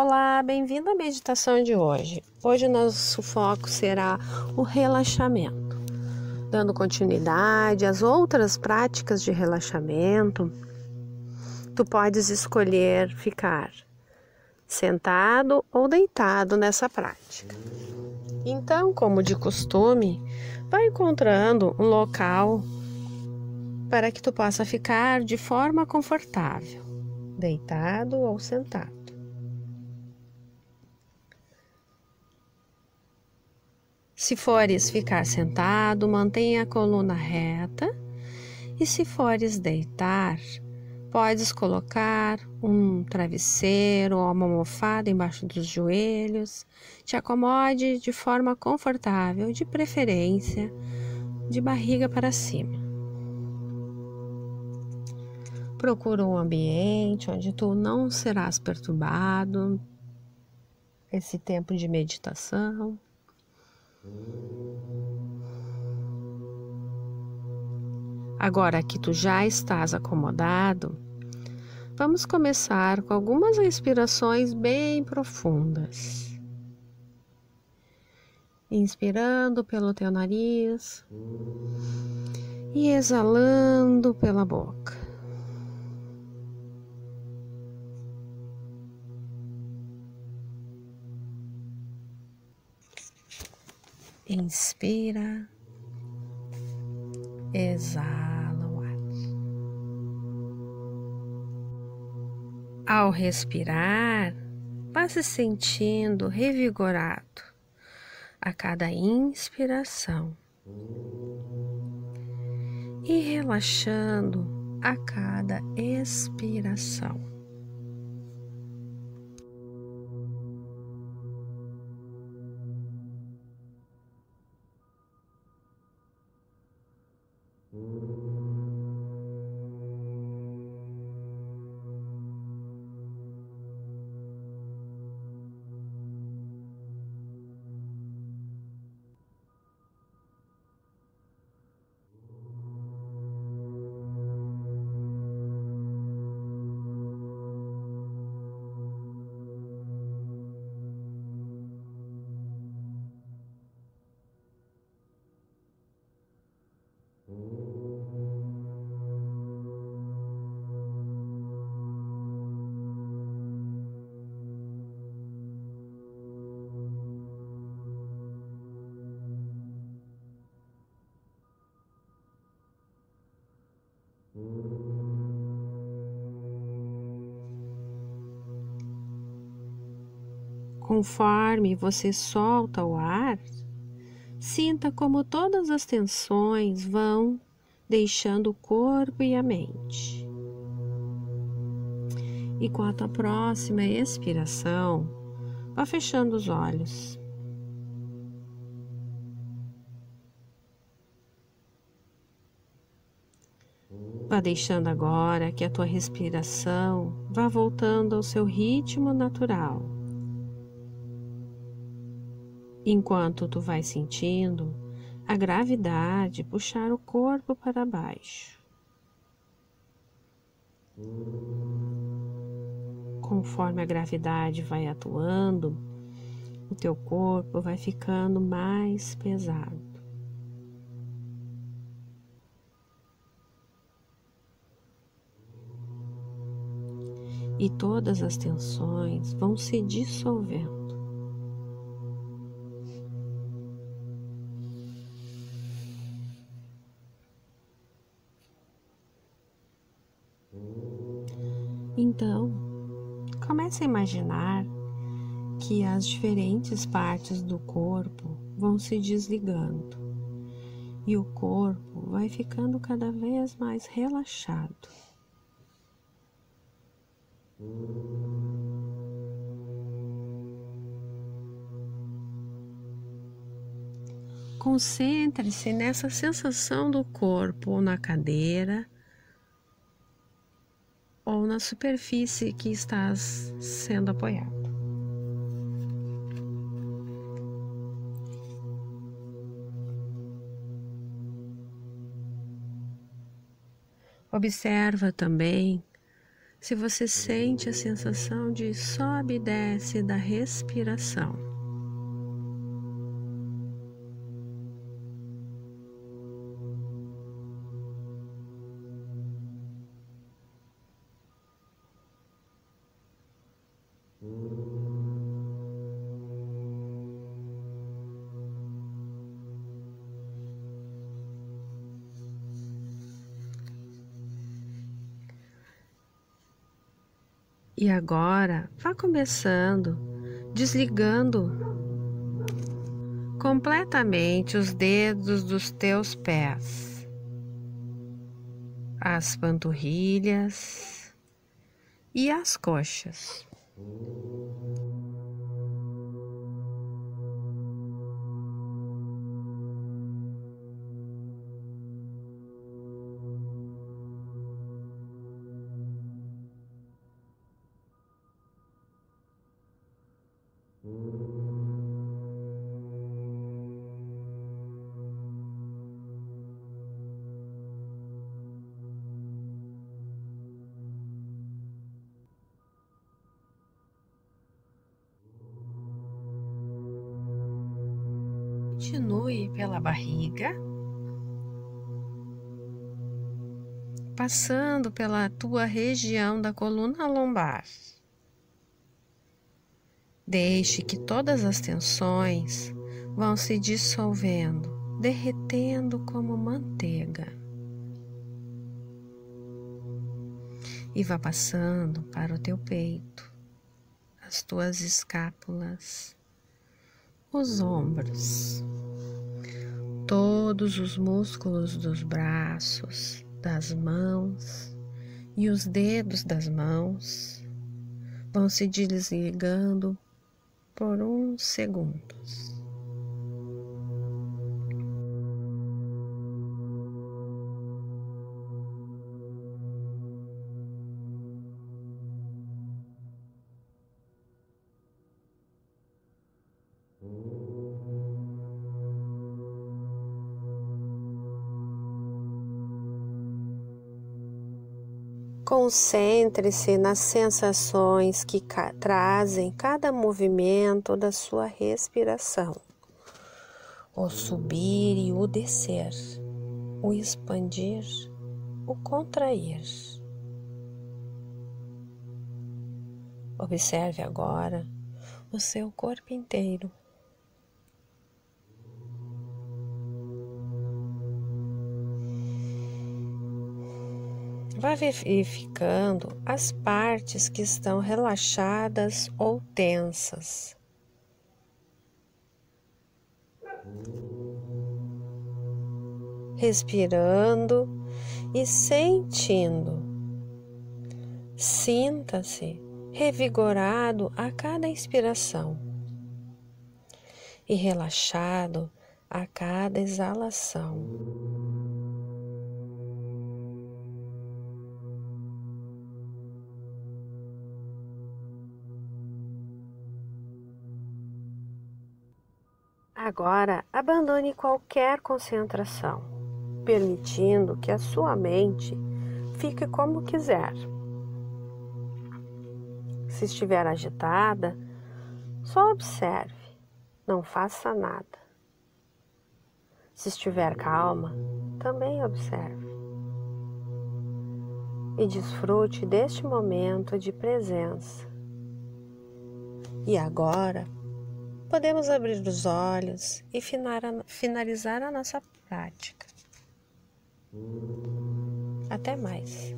Olá, bem-vindo à meditação de hoje. Hoje o nosso foco será o relaxamento. Dando continuidade às outras práticas de relaxamento, tu podes escolher ficar sentado ou deitado nessa prática. Então, como de costume, vai encontrando um local para que tu possa ficar de forma confortável, deitado ou sentado. Se fores ficar sentado, mantenha a coluna reta. E se fores deitar, podes colocar um travesseiro ou uma almofada embaixo dos joelhos. Te acomode de forma confortável, de preferência de barriga para cima. Procura um ambiente onde tu não serás perturbado. Esse tempo de meditação. Agora que tu já estás acomodado, vamos começar com algumas respirações bem profundas. Inspirando pelo teu nariz e exalando pela boca. Inspira, exala o ar. Ao respirar, vá se sentindo revigorado a cada inspiração e relaxando a cada expiração. Conforme você solta o ar, sinta como todas as tensões vão deixando o corpo e a mente. E com a tua próxima expiração, vá fechando os olhos. Vá deixando agora que a tua respiração vá voltando ao seu ritmo natural enquanto tu vai sentindo a gravidade puxar o corpo para baixo. Conforme a gravidade vai atuando, o teu corpo vai ficando mais pesado. E todas as tensões vão se dissolvendo. Então, comece a imaginar que as diferentes partes do corpo vão se desligando e o corpo vai ficando cada vez mais relaxado. Concentre-se nessa sensação do corpo na cadeira ou na superfície que estás sendo apoiado. Observa também se você sente a sensação de sobe e desce da respiração. E agora vá começando, desligando completamente os dedos dos teus pés, as panturrilhas e as coxas. Oh. Continue pela barriga, passando pela tua região da coluna lombar. Deixe que todas as tensões vão se dissolvendo, derretendo como manteiga. E vá passando para o teu peito, as tuas escápulas, os ombros, todos os músculos dos braços, das mãos e os dedos das mãos vão se desligando por uns segundos. Concentre-se nas sensações que ca trazem cada movimento da sua respiração. O subir e o descer, o expandir, o contrair. Observe agora o seu corpo inteiro. Vá verificando as partes que estão relaxadas ou tensas. Respirando e sentindo. Sinta-se revigorado a cada inspiração e relaxado a cada exalação. Agora, abandone qualquer concentração, permitindo que a sua mente fique como quiser. Se estiver agitada, só observe, não faça nada. Se estiver calma, também observe. E desfrute deste momento de presença. E agora, podemos abrir os olhos e finalizar a nossa prática. Até mais.